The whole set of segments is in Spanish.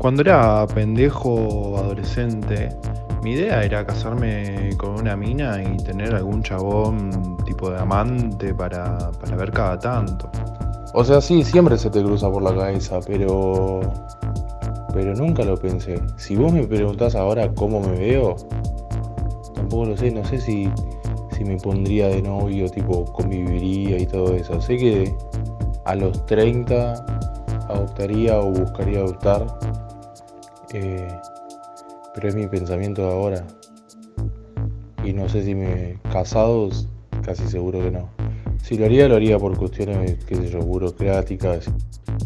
Cuando era pendejo adolescente, mi idea era casarme con una mina y tener algún chabón tipo de amante para, para ver cada tanto. O sea, sí, siempre se te cruza por la cabeza, pero. Pero nunca lo pensé. Si vos me preguntás ahora cómo me veo, tampoco lo sé. No sé si, si me pondría de novio, tipo conviviría y todo eso. Sé que a los 30 adoptaría o buscaría adoptar. Eh, pero es mi pensamiento de ahora. Y no sé si me. casados, casi seguro que no. Si lo haría, lo haría por cuestiones, qué sé yo, burocráticas.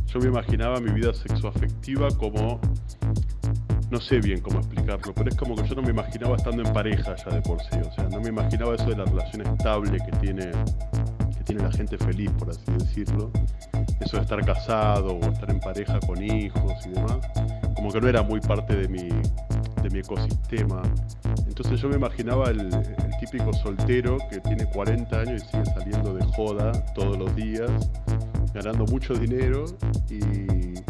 Yo me imaginaba mi vida sexoafectiva como. No sé bien cómo explicarlo, pero es como que yo no me imaginaba estando en pareja ya de por sí. O sea, no me imaginaba eso de la relación estable que tiene, que tiene la gente feliz, por así decirlo. Eso de estar casado o estar en pareja con hijos y demás. Como que no era muy parte de mi, de mi ecosistema. Entonces yo me imaginaba el, típico soltero que tiene 40 años y sigue saliendo de joda todos los días, ganando mucho dinero y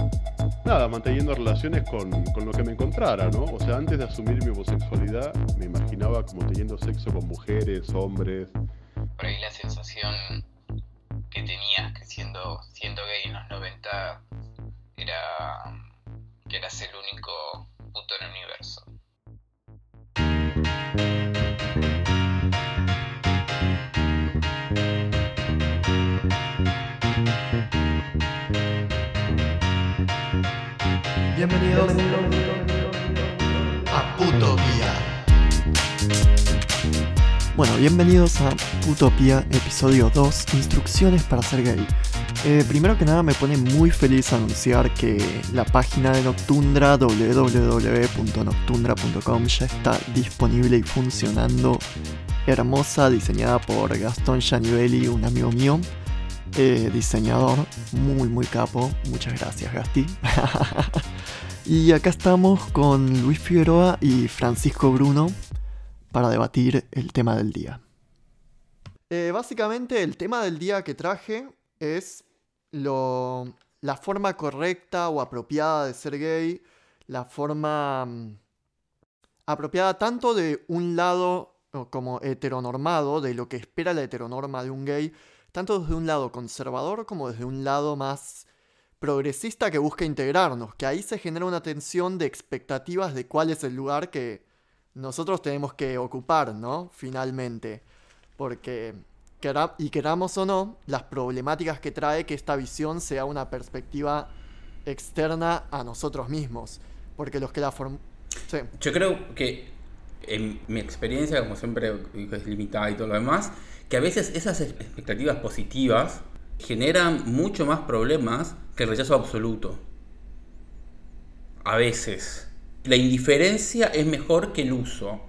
nada, manteniendo relaciones con, con, lo que me encontrara, ¿no? O sea, antes de asumir mi homosexualidad, me imaginaba como teniendo sexo con mujeres, hombres. Por ahí la sensación que tenías que siendo, siendo gay en los 90 era eras el único puto en el universo. Bienvenidos a Putopía. Bueno, bienvenidos a Putopía, episodio 2, instrucciones para ser gay. Eh, primero que nada me pone muy feliz anunciar que la página de Noctundra, www.noctundra.com, ya está disponible y funcionando. Hermosa, diseñada por Gastón Gianivelli, un amigo mío. Eh, diseñador, muy muy capo, muchas gracias Gasti. y acá estamos con Luis Figueroa y Francisco Bruno para debatir el tema del día. Eh, básicamente el tema del día que traje es lo, la forma correcta o apropiada de ser gay, la forma mm, apropiada tanto de un lado como heteronormado, de lo que espera la heteronorma de un gay, tanto desde un lado conservador como desde un lado más progresista que busca integrarnos, que ahí se genera una tensión de expectativas de cuál es el lugar que nosotros tenemos que ocupar, ¿no? Finalmente. Porque, y queramos o no, las problemáticas que trae que esta visión sea una perspectiva externa a nosotros mismos. Porque los que la forman... Yo creo que en mi experiencia, como siempre es limitada y todo lo demás, que a veces esas expectativas positivas generan mucho más problemas que el rechazo absoluto. A veces. La indiferencia es mejor que el uso.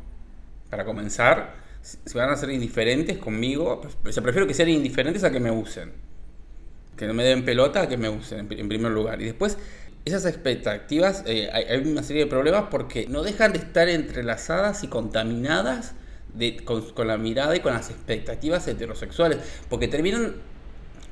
Para comenzar, si van a ser indiferentes conmigo, pues, prefiero que sean indiferentes a que me usen. Que no me den pelota a que me usen, en primer lugar. Y después, esas expectativas, eh, hay, una serie de problemas porque no dejan de estar entrelazadas y contaminadas con, la mirada y con las expectativas heterosexuales, porque terminan,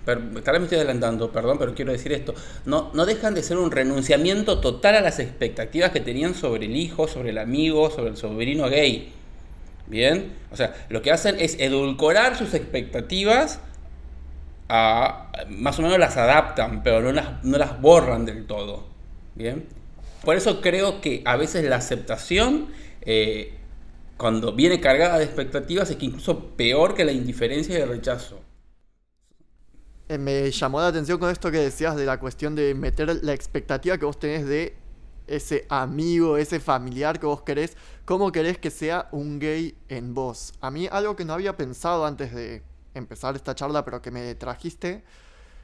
tal vez me estoy adelantando, perdón, pero quiero decir esto, no, no dejan de ser un renunciamiento total a las expectativas que tenían sobre el hijo, sobre el amigo, sobre el sobrino gay. Bien, o sea, lo que hacen es edulcorar sus expectativas a, más o menos las adaptan, pero no las, no las borran del todo. Bien, por eso creo que a veces la aceptación eh, cuando viene cargada de expectativas es que incluso peor que la indiferencia y el rechazo. Eh, me llamó la atención con esto que decías de la cuestión de meter la expectativa que vos tenés de ese amigo, ese familiar que vos querés, cómo querés que sea un gay en vos. A mí algo que no había pensado antes de empezar esta charla, pero que me trajiste,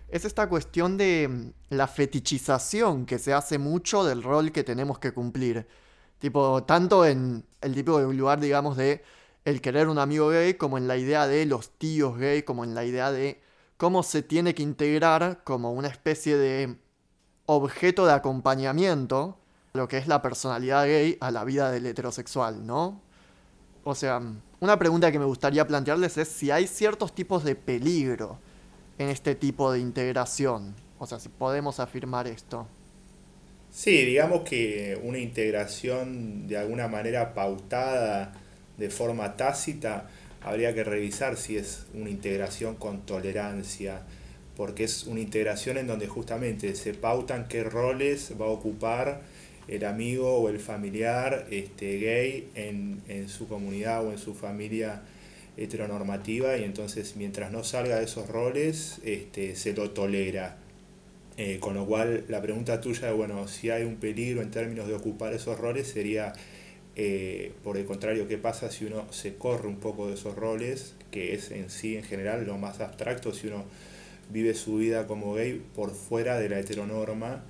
es esta cuestión de mm, la fetichización que se hace mucho del rol que tenemos que cumplir. Tipo, tanto en el tipo de lugar, digamos, de el querer un amigo gay, como en la idea de los tíos gay, como en la idea de cómo se tiene que integrar como una especie de objeto de acompañamiento lo que es la personalidad gay a la vida del heterosexual, ¿no? O sea, una pregunta que me gustaría plantearles es si hay ciertos tipos de peligro en este tipo de integración. O sea, si podemos afirmar esto. Sí, digamos que una integración de alguna manera pautada de forma tácita, habría que revisar si es una integración con tolerancia, porque es una integración en donde justamente se pautan qué roles va a ocupar el amigo o el familiar este, gay en, en su comunidad o en su familia heteronormativa y entonces mientras no salga de esos roles este, se lo tolera. Eh, con lo cual la pregunta tuya de, bueno, si hay un peligro en términos de ocupar esos roles sería, eh, por el contrario, ¿qué pasa si uno se corre un poco de esos roles, que es en sí, en general, lo más abstracto, si uno vive su vida como gay por fuera de la heteronorma,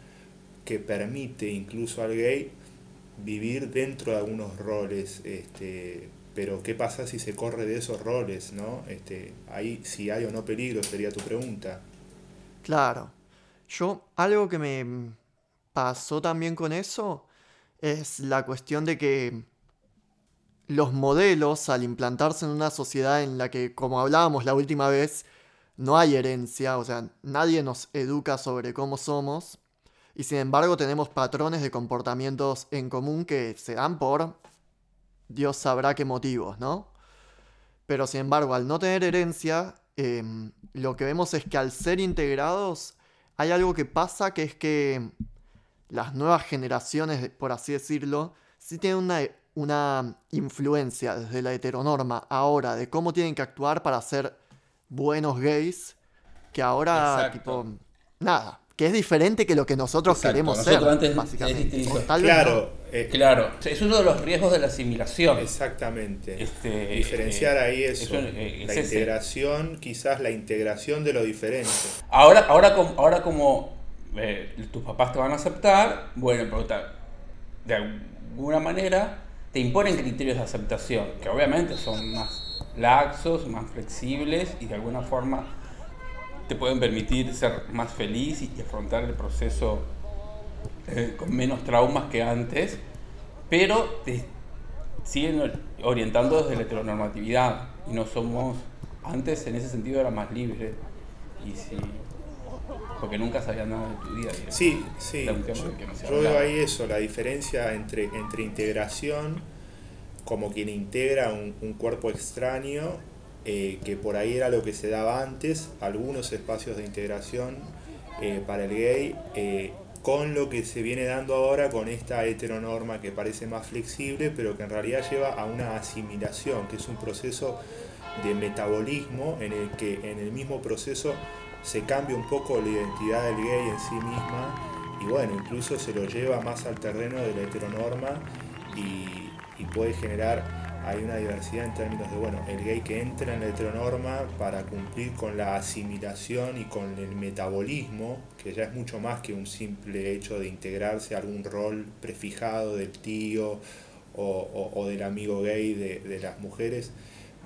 que permite incluso al gay vivir dentro de algunos roles, este, pero ¿qué pasa si se corre de esos roles, no? Este, ahí si hay o no peligro sería tu pregunta. Claro. Yo, algo que me pasó también con eso es la cuestión de que los modelos, al implantarse en una sociedad en la que, como hablábamos la última vez, no hay herencia, o sea, nadie nos educa sobre cómo somos, y sin embargo tenemos patrones de comportamientos en común que se dan por Dios sabrá qué motivos, ¿no? Pero sin embargo, al no tener herencia, em, lo que vemos es que al ser integrados, hay algo que pasa que es que las nuevas generaciones, por así decirlo, sí tienen una, una influencia desde la heteronorma ahora de cómo tienen que actuar para ser buenos gays, que ahora, tipo, nada, que es diferente que lo que nosotros queremos ser, básicamente. claro, eh, claro, es uno de los riesgos de la asimilación. Exactamente. Este, Diferenciar eh, ahí eso, eh, la integración, quizás la integración de lo diferente. Ahora, ahora, como, ahora como tus papás te van a aceptar, bueno, pero de alguna manera te imponen criterios de aceptación, que obviamente son más laxos, más flexibles y de alguna forma te pueden permitir ser más feliz y, afrontar el proceso eh, con menos traumas que antes, pero te siguen orientando desde la heteronormatividad y no somos, antes en ese sentido era más libre y sí, porque nunca sabía nada de tu vida. Sí, sí, yo, veo ahí eso, la diferencia entre, entre integración, como quien integra un, un cuerpo extraño eh, que por ahí era lo que se daba antes, algunos espacios de integración eh, para el gay, eh, con lo que se viene dando ahora con esta heteronorma que parece más flexible, pero que en realidad lleva a una asimilación, que es un proceso de metabolismo en el que en el mismo proceso se cambia un poco la identidad del gay en sí misma y bueno, incluso se lo lleva más al terreno de la heteronorma y, y puede generar hay una diversidad en términos de, bueno, el gay que entra en la heteronorma para cumplir con la asimilación y con el metabolismo, que ya es mucho más que un simple hecho de integrarse a algún rol prefijado del tío o, del amigo gay de, de las mujeres,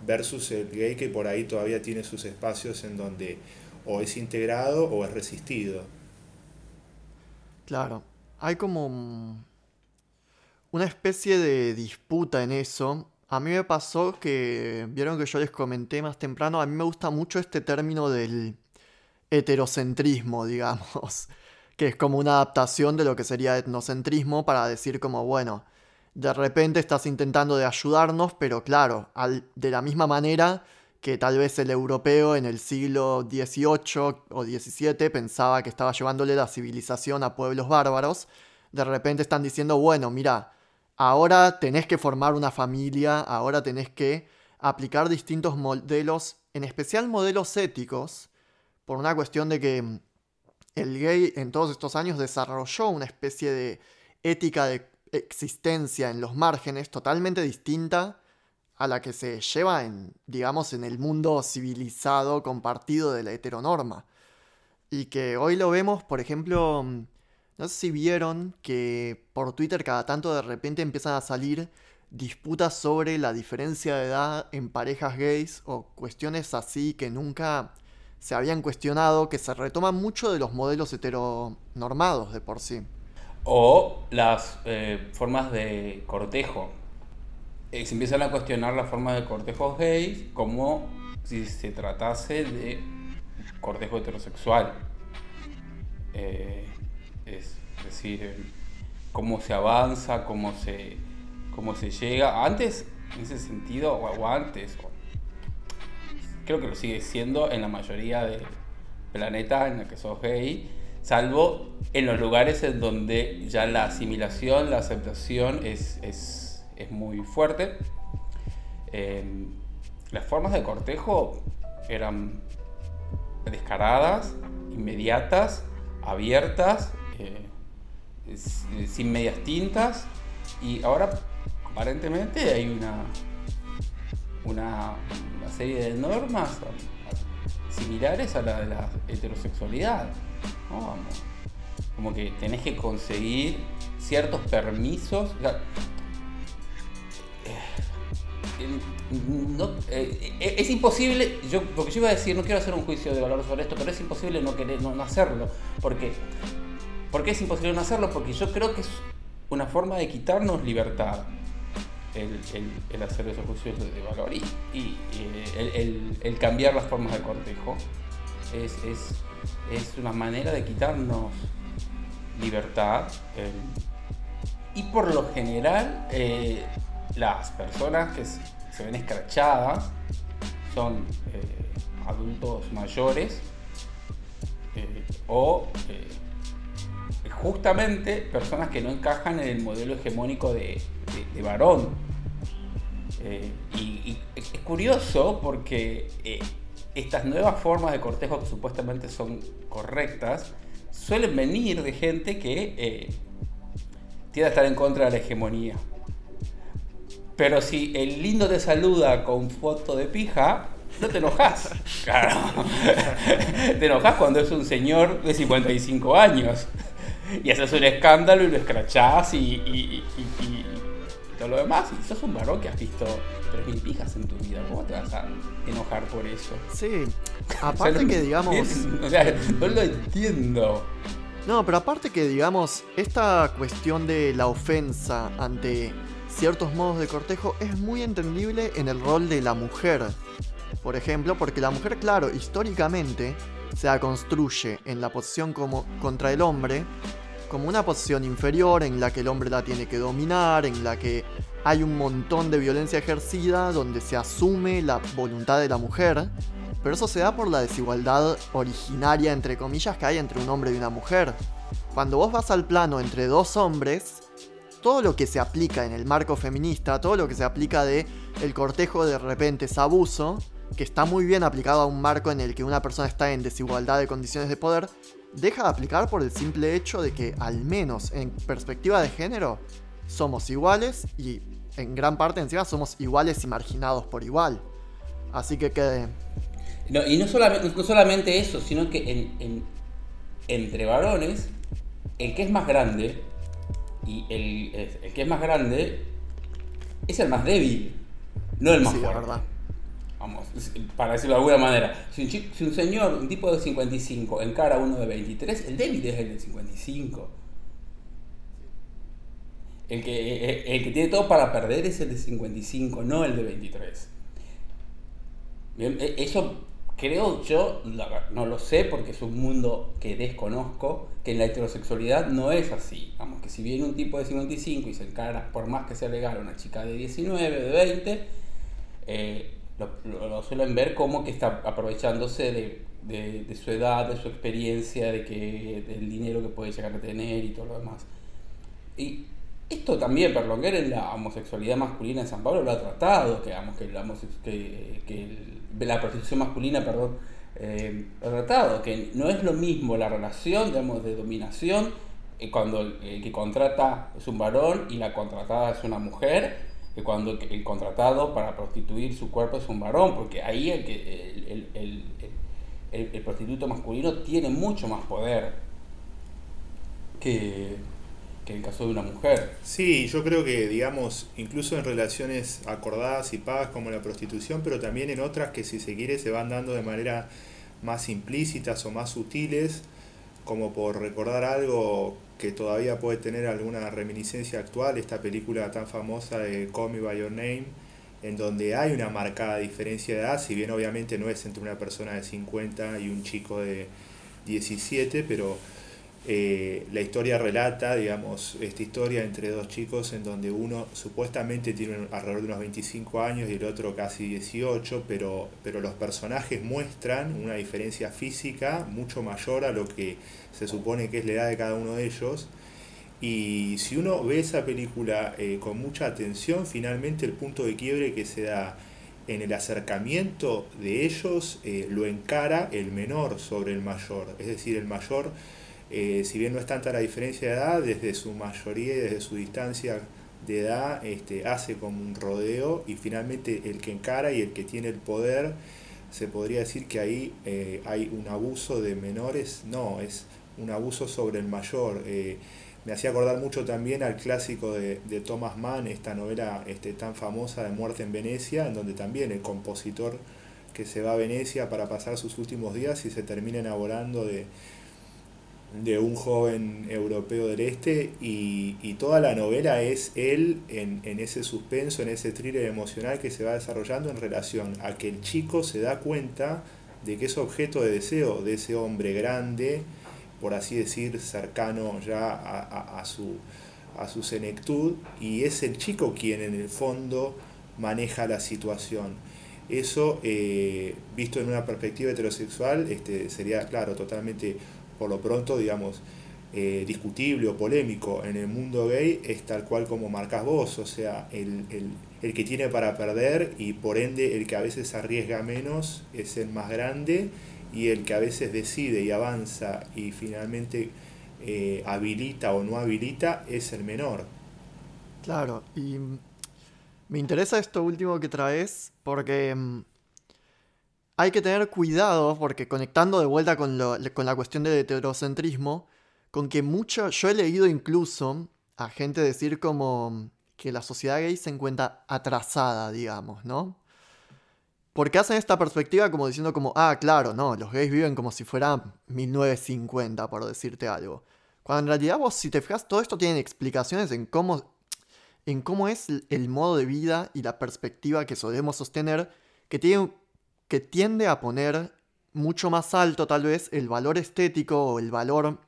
versus el gay que por ahí todavía tiene sus espacios en donde o es integrado o es resistido. Claro, hay como una especie de disputa en eso a mí me pasó que, vieron que yo les comenté más temprano, a mí me gusta mucho este término del heterocentrismo, digamos, que es como una adaptación de lo que sería etnocentrismo para decir como, bueno, de repente estás intentando de ayudarnos, pero claro, de la misma manera que tal vez el europeo en el siglo XVIII o XVII pensaba que estaba llevándole la civilización a pueblos bárbaros, de repente están diciendo, bueno, mira, ahora tenés que formar una familia, ahora tenés que aplicar distintos modelos, en especial modelos éticos, por una cuestión de que mm, el gay en todos estos años desarrolló una especie de ética de existencia en los márgenes totalmente distinta a la que se lleva en, digamos, en el mundo civilizado compartido de la heteronorma. Y que hoy lo vemos, por ejemplo, mm, no sé si vieron que por Twitter cada tanto de repente empiezan a salir disputas sobre la diferencia de edad en parejas gays o cuestiones así que nunca se habían cuestionado, que se retoman mucho de los modelos heteronormados de por sí. O las eh, formas de cortejo. Eh, se empiezan a cuestionar las formas de cortejo gays como si se tratase de cortejo heterosexual. Eh, es decir, cómo se avanza, cómo se, cómo se llega. Antes, en ese sentido, o, antes, creo que lo sigue siendo en la mayoría de planeta en el que sos gay, salvo en los lugares en donde ya la asimilación, la aceptación es, es, es muy fuerte. Em, las formas de cortejo eran descaradas, inmediatas, abiertas, eh, sin medias tintas, y ahora aparentemente hay una, una, serie de normas similares a la de la heterosexualidad. Como que tenés que conseguir ciertos permisos. eh, eh, es imposible, yo, porque yo iba a decir, no quiero hacer un juicio de valor sobre esto, pero es imposible no querer no, hacerlo. Porque, ¿Por qué es imposible no hacerlo? Porque yo creo que es una forma de quitarnos libertad el, hacer esos juicios de, valor y, eh, el, cambiar las formas de cortejo. Es, es, una manera de quitarnos libertad. y por lo general, las personas que se ven escrachadas son eh, adultos mayores eh, o eh, justamente personas que no encajan en el modelo hegemónico de, varón. y, es curioso porque estas nuevas formas de cortejo que supuestamente son correctas suelen venir de gente que tiende a estar en contra de la hegemonía. Pero si el lindo te saluda con foto de pija, no te enojas. Claro. te enojas cuando es un señor de 55 años. Y haces un escándalo y lo escrachás y, todo lo demás. Y sos un varón que has visto 3.000 pijas en tu vida. ¿Cómo te vas a enojar por eso? Sí. Aparte que digamos. o sea, no lo entiendo. No, pero aparte que digamos, esta cuestión de la ofensa ante ciertos modos de cortejo es muy entendible en el rol de la mujer. Por ejemplo, porque la mujer, claro, históricamente se construye en la posición como contra el hombre como una posición inferior en la que el hombre la tiene que dominar, en la que hay un montón de violencia ejercida donde se asume la voluntad de la mujer, pero eso se da por la desigualdad originaria entre comillas que hay entre un hombre y una mujer. Cuando vos vas al plano entre dos hombres, todo lo que se aplica en el marco feminista, todo lo que se aplica de el cortejo de repente es abuso, que está muy bien aplicado a un marco en el que una persona está en desigualdad de condiciones de poder, deja de aplicar por el simple hecho de que al menos en perspectiva de género somos iguales y en gran parte encima somos iguales y marginados por igual. Así que quede... y no solamente, no solamente eso, sino que entre varones, el que es más grande y el, que es más grande es el más débil, no el más fuerte. verdad. Vamos, para decirlo de alguna manera. Si un, señor, un tipo de 55, encara a uno de 23, el débil es el de 55. El que, el que tiene todo para perder es el de 55, no el de 23. Bien, e, eso creo yo, no lo sé porque es un mundo que desconozco, que en la heterosexualidad no es así. Vamos, que si viene un tipo de 55 y se encara, por más que sea legal, una chica de 19, de 20, eh, lo, suelen ver como que está aprovechándose de, su edad, de su experiencia, de que, del dinero que puede llegar a tener y todo lo demás. Y esto también Perlonguer en la homosexualidad masculina en San Pablo lo ha tratado, que, digamos, que, la, que, la prostitución masculina, perdón, eh, tratado, que no es lo mismo la relación, digamos, de dominación eh, cuando el que contrata es un varón y la contratada es una mujer, que cuando el contratado para prostituir su cuerpo es un varón, porque ahí el, que, el, el prostituto masculino tiene mucho más poder que, que el caso de una mujer. Sí, yo creo que, digamos, incluso en relaciones acordadas y pagas como la prostitución, pero también en otras que si se quiere se van dando de manera más implícitas o más sutiles, como por recordar algo que todavía puede tener alguna reminiscencia actual, esta película tan famosa de Call Me By Your Name, en donde hay una marcada diferencia de edad, si bien obviamente no es entre una persona de 50 y un chico de 17, pero eh, la historia relata, digamos, esta historia entre dos chicos en donde uno supuestamente tiene alrededor de unos 25 años y el otro casi 18, pero, pero los personajes muestran una diferencia física mucho mayor a lo que se supone que es la edad de cada uno de ellos. Y si uno ve esa película eh, con mucha atención, finalmente el punto de quiebre que se da en el acercamiento de ellos eh, lo encara el menor sobre el mayor. Es decir, el mayor eh, si bien no es tanta la diferencia de edad, desde su mayoría y desde su distancia de edad este, hace como un rodeo y finalmente el que encara y el que tiene el poder, se podría decir que ahí eh, hay un abuso de menores, no, es un abuso sobre el mayor. Eh, me hacía acordar mucho también al clásico de, de Thomas Mann, esta novela este, tan famosa de Muerte en Venecia, en donde también el compositor que se va a Venecia para pasar sus últimos días y se termina enamorando de, de un joven europeo del este y, y toda la novela es él en, en, ese suspenso, en ese thriller emocional que se va desarrollando en relación a que el chico se da cuenta de que es objeto de deseo de ese hombre grande, por así decir, cercano ya a, a, a su, a su senectud, y es el chico quien en el fondo maneja la situación. Eso, eh, visto en una perspectiva heterosexual, este, sería, claro, totalmente por lo pronto, digamos, eh, discutible o polémico en el mundo gay es tal cual como marcas vos, o sea, el, el, el, que tiene para perder y por ende el que a veces arriesga menos es el más grande y el que a veces decide y avanza y finalmente eh, habilita o no habilita es el menor. Claro, y me interesa esto último que traes porque mm, hay que tener cuidado, porque conectando de vuelta con, la cuestión del heterocentrismo, con que mucho, yo he leído incluso a gente decir como que la sociedad gay se encuentra atrasada, digamos, ¿no? Porque hacen esta perspectiva como diciendo como, ah, claro, no, los gays viven como si fuera 1950, por decirte algo. Cuando en realidad vos, si te fijas, todo esto tiene explicaciones en cómo, en cómo es el modo de vida y la perspectiva que solemos sostener, que tiene que tiende a poner mucho más alto tal vez el valor estético o el valor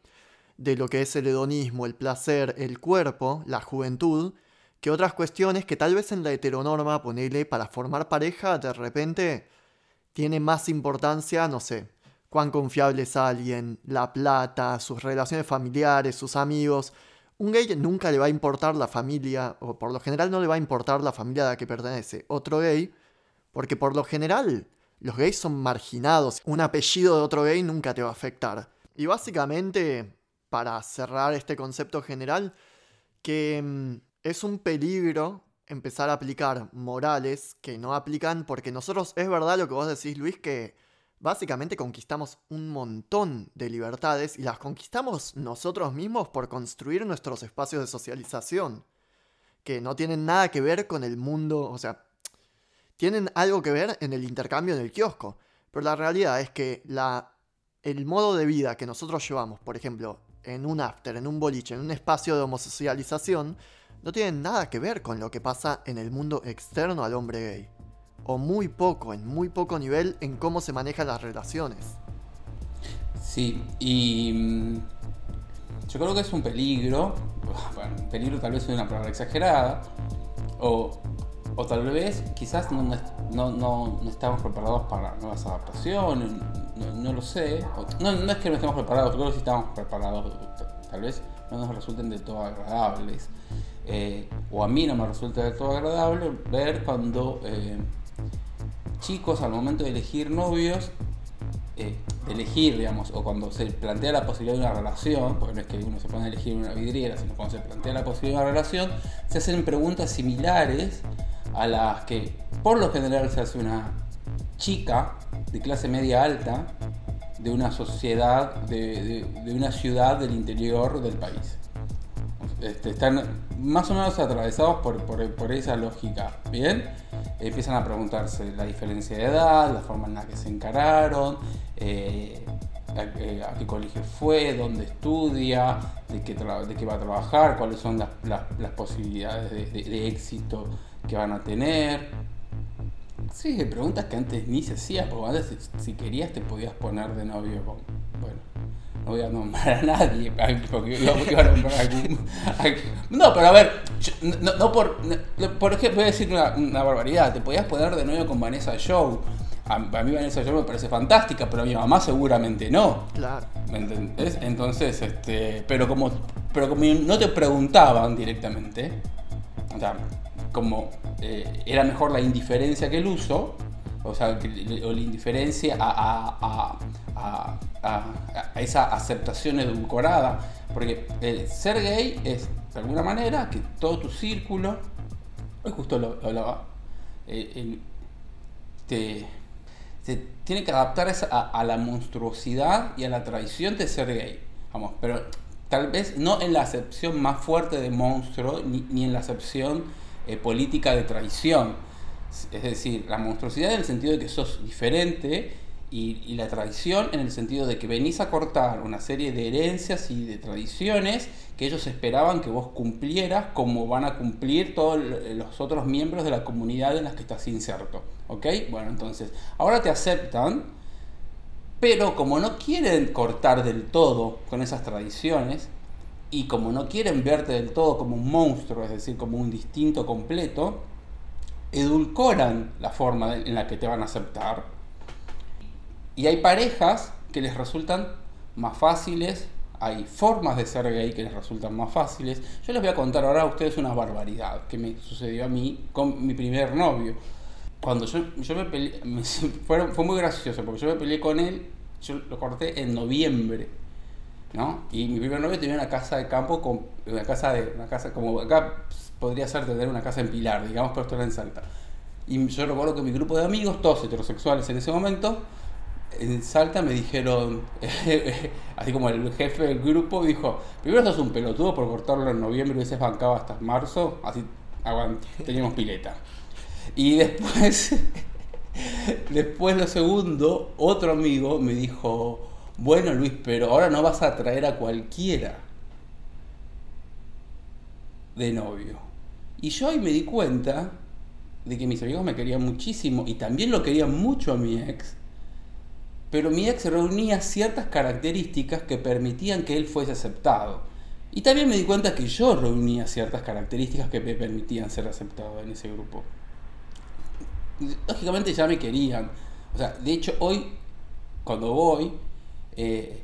de lo que es el hedonismo, el placer, el cuerpo, la juventud, que otras cuestiones que tal vez en la heteronorma, ponele, para formar pareja, de repente tiene más importancia, no sé, cuán confiable es alguien, la plata, sus relaciones familiares, sus amigos. Un gay nunca le va a importar la familia, o por lo general no le va a importar la familia a la que pertenece. Otro gay, porque por lo general los gays son marginados. Un apellido de otro gay nunca te va a afectar. Y básicamente, para cerrar este concepto general, que mm, es un peligro empezar a aplicar morales que no aplican porque nosotros, es verdad lo que vos decís Luis, que básicamente conquistamos un montón de libertades y las conquistamos nosotros mismos por construir nuestros espacios de socialización, que no tienen nada que ver con el mundo, o sea, tienen algo que ver en el intercambio en el kiosco. Pero la realidad es que el modo de vida que nosotros llevamos, por ejemplo, en un after, en un boliche, en un espacio de homosocialización, no tiene nada que ver con lo que pasa en el mundo externo al hombre gay. O muy poco, en muy poco nivel, en cómo se manejan las relaciones. Sí, y mm, yo creo que es un peligro, bueno, peligro tal vez es una palabra exagerada, o o tal vez quizás no, no, no, estamos preparados para nuevas adaptaciones, no, lo sé. no, no es que no estemos preparados, creo que sí estamos preparados. Tal vez no nos resulten de todo agradables. Eh, o a mí no me resulta de todo agradable ver cuando eh, chicos al momento de elegir novios, eh, de elegir, digamos, o cuando se plantea la posibilidad de una relación, porque no es que uno se pone a elegir una vidriera, sino cuando se plantea la posibilidad de una relación, se hacen preguntas similares a las que por lo general se hace una chica de clase media alta de una sociedad, de, una ciudad del interior del país. Este, están más o menos atravesados por, esa lógica. Bien, empiezan a preguntarse la diferencia de edad, la forma en la que se encararon, eh, eh, a, qué colegio fue, dónde estudia, de qué, de qué va a trabajar, cuáles son las, las, posibilidades de, de éxito que van a tener. Sí, preguntas que antes ni se hacían, porque antes si, querías te podías poner de novio con, bueno, no voy a nombrar a nadie, porque iba a nombrar a algún, No, pero a ver, no, por, por ejemplo, voy a decir una, una, barbaridad, te podías poner de nuevo con Vanessa Show. A, mí Vanessa Show me parece fantástica, pero a mi mamá seguramente no. Claro. ¿Me entendés? Entonces, este, pero como, pero como no te preguntaban directamente, o sea, como eh, era mejor la indiferencia que el uso, o sea, o la indiferencia a, esa aceptación edulcorada, porque el ser gay es, de alguna manera, que todo tu círculo, hoy justo lo, hablaba, eh, te, tiene que adaptar a, la monstruosidad y a la traición de ser gay, vamos, pero tal vez no en la acepción más fuerte de monstruo, ni, en la acepción eh, política de traición, es decir, la monstruosidad en el sentido de que sos diferente y, la tradición en el sentido de que venís a cortar una serie de herencias y de tradiciones que ellos esperaban que vos cumplieras como van a cumplir todos los otros miembros de la comunidad en las que estás inserto. ¿Ok? Bueno, entonces, ahora te aceptan, pero como no quieren cortar del todo con esas tradiciones, y como no quieren verte del todo como un monstruo, es decir, como un distinto completo, edulcoran la forma en la que te van a aceptar. Y hay parejas que les resultan más fáciles, hay formas de ser gay que les resultan más fáciles. Yo les voy a contar ahora a ustedes una barbaridad que me sucedió a mí con mi primer novio. Cuando yo, yo me peleé, fue, fue muy gracioso porque yo me peleé con él, yo lo corté en noviembre. ¿No? Y mi primer novio tenía una casa de campo, con, una casa de, una casa como acá podría ser tener una casa en Pilar, digamos, pero esto era en Salta. Y yo recuerdo que mi grupo de amigos, todos heterosexuales en ese momento, en Salta me dijeron, así como el jefe del grupo dijo, primero sos un pelotudo por cortarlo en noviembre y veces bancaba hasta marzo, así teníamos pileta. Y después, después lo segundo, otro amigo me dijo, bueno Luis, pero ahora no vas a traer a cualquiera de novio. Y yo ahí me di cuenta de que mis amigos me querían muchísimo y también lo querían mucho a mi ex, pero mi ex reunía ciertas características que permitían que él fuese aceptado. Y también me di cuenta que yo reunía ciertas características que me permitían ser aceptado en ese grupo. Lógicamente ya me querían. O sea, de hecho hoy, cuando voy, eh,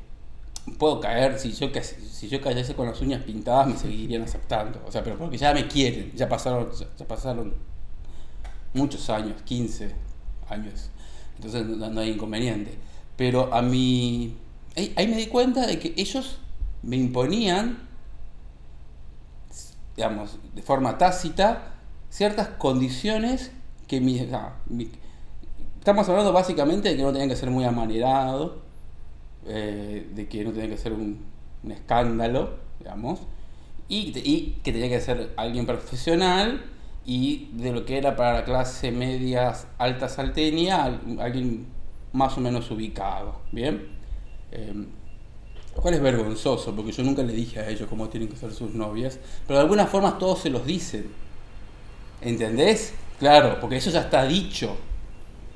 puedo caer, si yo, si yo cayese con las uñas pintadas me seguirían aceptando. O sea, pero porque ya me quieren, ya pasaron, ya pasaron muchos años, 15 años. Entonces no, hay inconveniente. Pero a mí, ahí, me di cuenta de que ellos me imponían, digamos, de forma tácita, ciertas condiciones que mi, estamos hablando básicamente de que no tenían que ser muy amanerados, eh, de que no tenía que ser un, escándalo, digamos, y, que tenía que ser alguien profesional y de lo que era para la clase media alta salteña, alguien más o menos ubicado, ¿bien? Eh, lo cual es vergonzoso, porque yo nunca le dije a ellos cómo tienen que ser sus novias, pero de alguna forma todos se los dicen. ¿Entendés? Claro, porque eso ya está dicho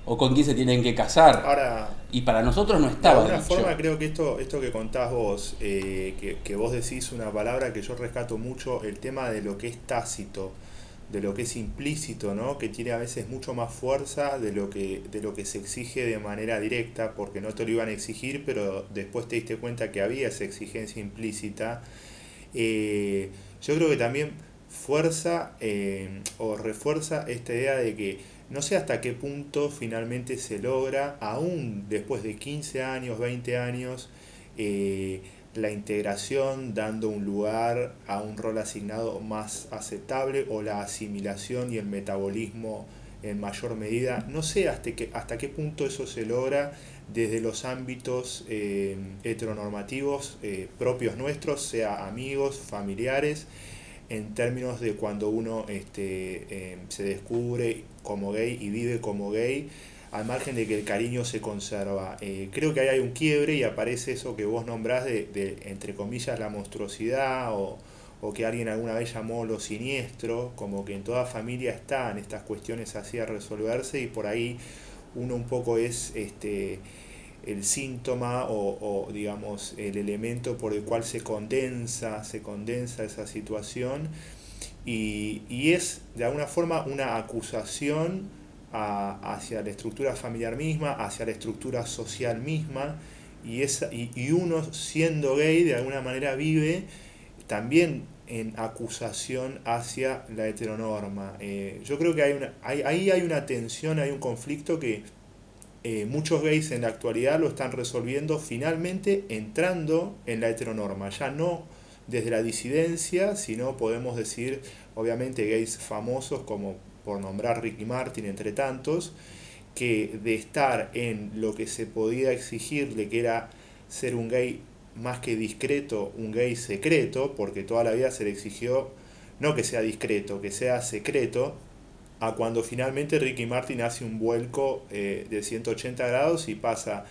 o con quién se tienen que casar. Ahora, y para nosotros no estaba. De alguna forma creo que esto, esto que contás vos, eh, que, que, vos decís una palabra que yo rescato mucho, el tema de lo que es tácito, de lo que es implícito, ¿no? que tiene a veces mucho más fuerza de lo, que, de lo que se exige de manera directa, porque no te lo iban a exigir, pero después te diste cuenta que había esa exigencia implícita. Eh, yo creo que también fuerza eh, o refuerza esta idea de que no sé hasta qué punto finalmente se logra, aún después de 15 años, 20 años, eh, la integración dando un lugar a un rol asignado más aceptable o la asimilación y el metabolismo en mayor medida. No sé hasta qué, hasta qué punto eso se logra desde los ámbitos eh, heteronormativos eh, propios nuestros, sea amigos, familiares, en términos de cuando uno este, se descubre como gay y vive como gay, al margen de que el cariño se conserva. Eh, creo que ahí hay un quiebre y aparece eso que vos nombrás de, entre comillas, la monstruosidad o, que alguien alguna vez llamó lo siniestro, como que en toda familia están estas cuestiones así a resolverse y por ahí uno un poco es este el síntoma o, digamos el elemento por el cual se condensa, se condensa esa situación y, es de alguna forma una acusación hacia la estructura familiar misma, hacia la estructura social misma y, esa, y, uno siendo gay de alguna manera vive también en acusación hacia la heteronorma. Eh, yo creo que hay una, ahí hay una tensión, hay un conflicto que eh, muchos gays en la actualidad lo están resolviendo finalmente entrando en la heteronorma, ya no desde la disidencia, sino podemos decir, obviamente, gays famosos como por nombrar Ricky Martin entre tantos, que de estar en lo que se podía exigirle, que era ser un gay más que discreto, un gay secreto, porque toda la vida se le exigió no que sea discreto, que sea secreto, a cuando finalmente Ricky Martin hace un vuelco eh, de 180 grados y pasa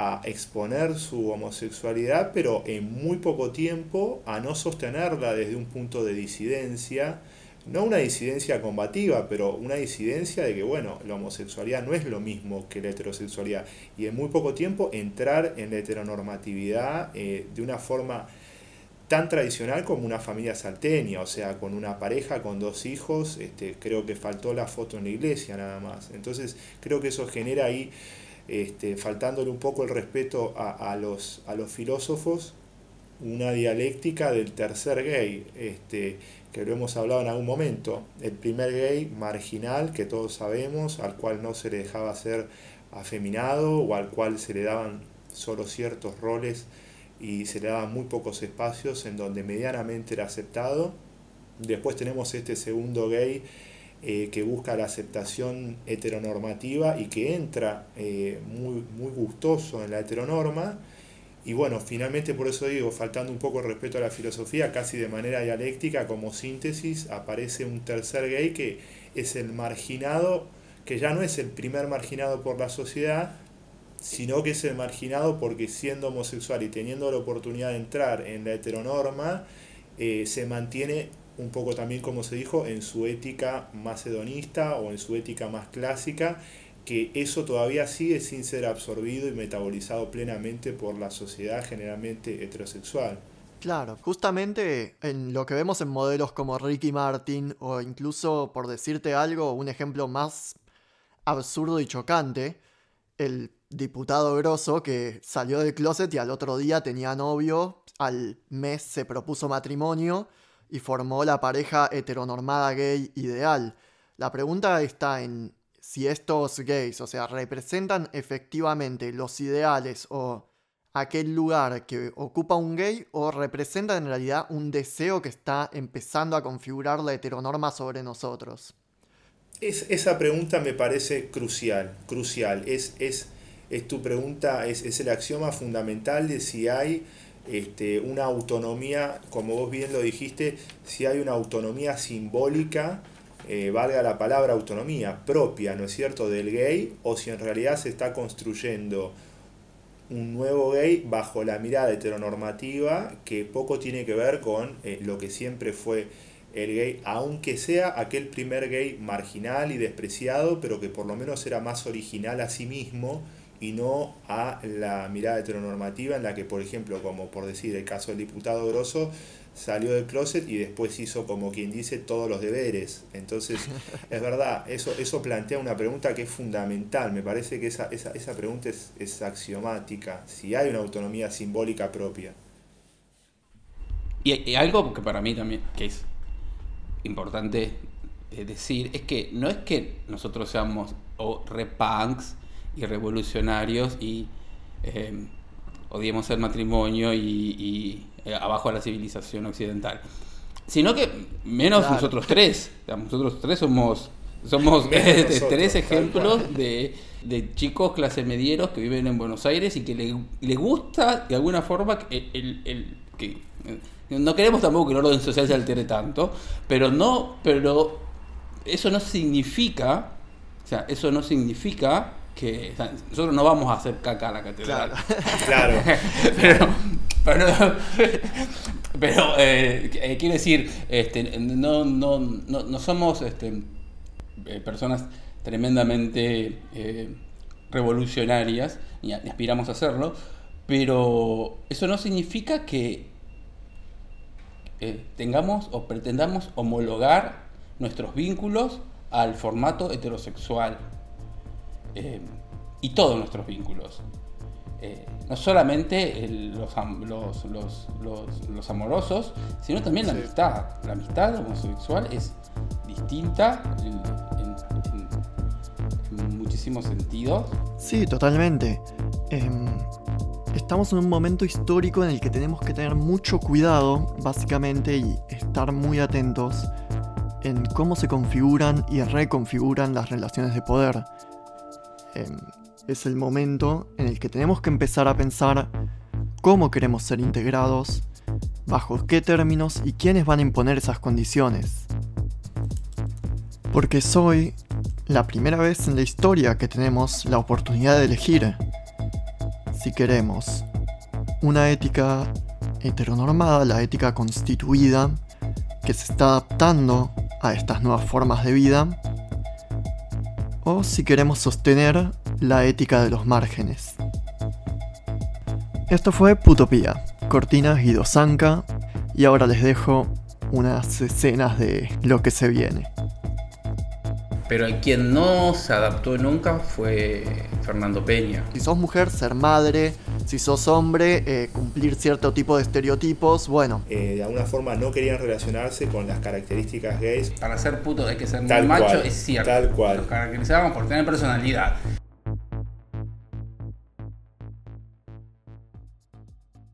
a exponer su homosexualidad, pero en muy poco tiempo a no sostenerla desde un punto de disidencia, no una disidencia combativa, pero una disidencia de que, bueno, la homosexualidad no es lo mismo que la heterosexualidad, y en muy poco tiempo entrar en la heteronormatividad eh, de una forma tan tradicional como una familia salteña, o sea, con una pareja, con dos hijos, este, creo que faltó la foto en la iglesia nada más. Entonces creo que eso genera ahí, este, faltándole un poco el respeto a, los, a los filósofos, una dialéctica del tercer gay, este, que lo hemos hablado en algún momento. El primer gay marginal, que todos sabemos, al cual no se le dejaba ser afeminado o al cual se le daban solo ciertos roles y se le daban muy pocos espacios en donde medianamente era aceptado. Después tenemos este segundo gay eh, que busca la aceptación heteronormativa y que entra eh, muy, muy gustoso en la heteronorma. Y bueno, finalmente por eso digo, faltando un poco el respeto a la filosofía, casi de manera dialéctica, como síntesis, aparece un tercer gay que es el marginado, que ya no es el primer marginado por la sociedad, sino que es el marginado porque siendo homosexual y teniendo la oportunidad de entrar en la heteronorma, eh, se mantiene un poco también, como se dijo, en su ética más hedonista o en su ética más clásica, que eso todavía sigue sin ser absorbido y metabolizado plenamente por la sociedad generalmente heterosexual. Claro, justamente en lo que vemos en modelos como Ricky Martin o incluso, por decirte algo, un ejemplo más absurdo y chocante, el diputado grosso que salió del closet y al otro día tenía novio, al mes se propuso matrimonio y formó la pareja heteronormada gay ideal. La pregunta está en si estos gays, o sea, representan efectivamente los ideales o aquel lugar que ocupa un gay o representan en realidad un deseo que está empezando a configurar la heteronorma sobre nosotros. Es, esa pregunta me parece crucial, crucial. Es, es es tu pregunta, es, es el axioma fundamental de si hay este, una autonomía, como vos bien lo dijiste, si hay una autonomía simbólica, eh, valga la palabra autonomía, propia, ¿no es cierto?, del gay, o si en realidad se está construyendo un nuevo gay bajo la mirada heteronormativa que poco tiene que ver con eh, lo que siempre fue el gay, aunque sea aquel primer gay marginal y despreciado, pero que por lo menos era más original a sí mismo y no a la mirada heteronormativa en la que, por ejemplo, como por decir el caso del diputado Grosso, salió del closet y después hizo como quien dice todos los deberes. Entonces, es verdad, eso, eso plantea una pregunta que es fundamental. Me parece que esa, esa, esa pregunta es, es, axiomática, si hay una autonomía simbólica propia. Y, algo que para mí también que es importante eh, decir es que no es que nosotros seamos o repunks y revolucionarios y eh, odiemos el matrimonio y, eh, abajo a la civilización occidental. Sino que menos nosotros tres. Nosotros tres somos, somos tres ejemplos de, de, chicos clase medieros que viven en Buenos Aires y que le, le gusta de alguna forma el, el, que eh, no queremos tampoco que el orden social se altere tanto, pero no, pero eso no significa, o sea, eso no significa que nosotros no vamos a hacer caca a la catedral. Claro. pero, pero, pero eh, eh, quiero decir, este, no, no, no, no somos este, eh, personas tremendamente revolucionarias, y aspiramos a hacerlo, pero eso no significa que eh, tengamos o pretendamos homologar nuestros vínculos al formato heterosexual. Eh, y todos nuestros vínculos. Eh, no solamente los, los, amorosos, sino también la amistad. La amistad homosexual es distinta en, muchísimos sentidos. Sí, totalmente. Em, estamos en un momento histórico en el que tenemos que tener mucho cuidado, básicamente, y estar muy atentos en cómo se configuran y reconfiguran las relaciones de poder. Em, es el momento en el que tenemos que empezar a pensar cómo queremos ser integrados, bajo qué términos y quiénes van a imponer esas condiciones. Porque soy la primera vez en la historia que tenemos la oportunidad de elegir si queremos una ética heteronormada, la ética constituida, que se está adaptando a estas nuevas formas de vida, o si queremos sostener la ética de los márgenes. Esto fue Putopía, Cortinas Guido Zanca, y ahora les dejo unas escenas de lo que se viene. Pero el quien no se adaptó nunca fue Fernando Peña. Si sos mujer, ser madre, si sos hombre, eh, cumplir cierto tipo de estereotipos, bueno. Eh, de alguna forma no querían relacionarse con las características gays. Para ser puto hay que ser muy macho, es cierto. Tal cual. Nos caracterizábamos por tener personalidad.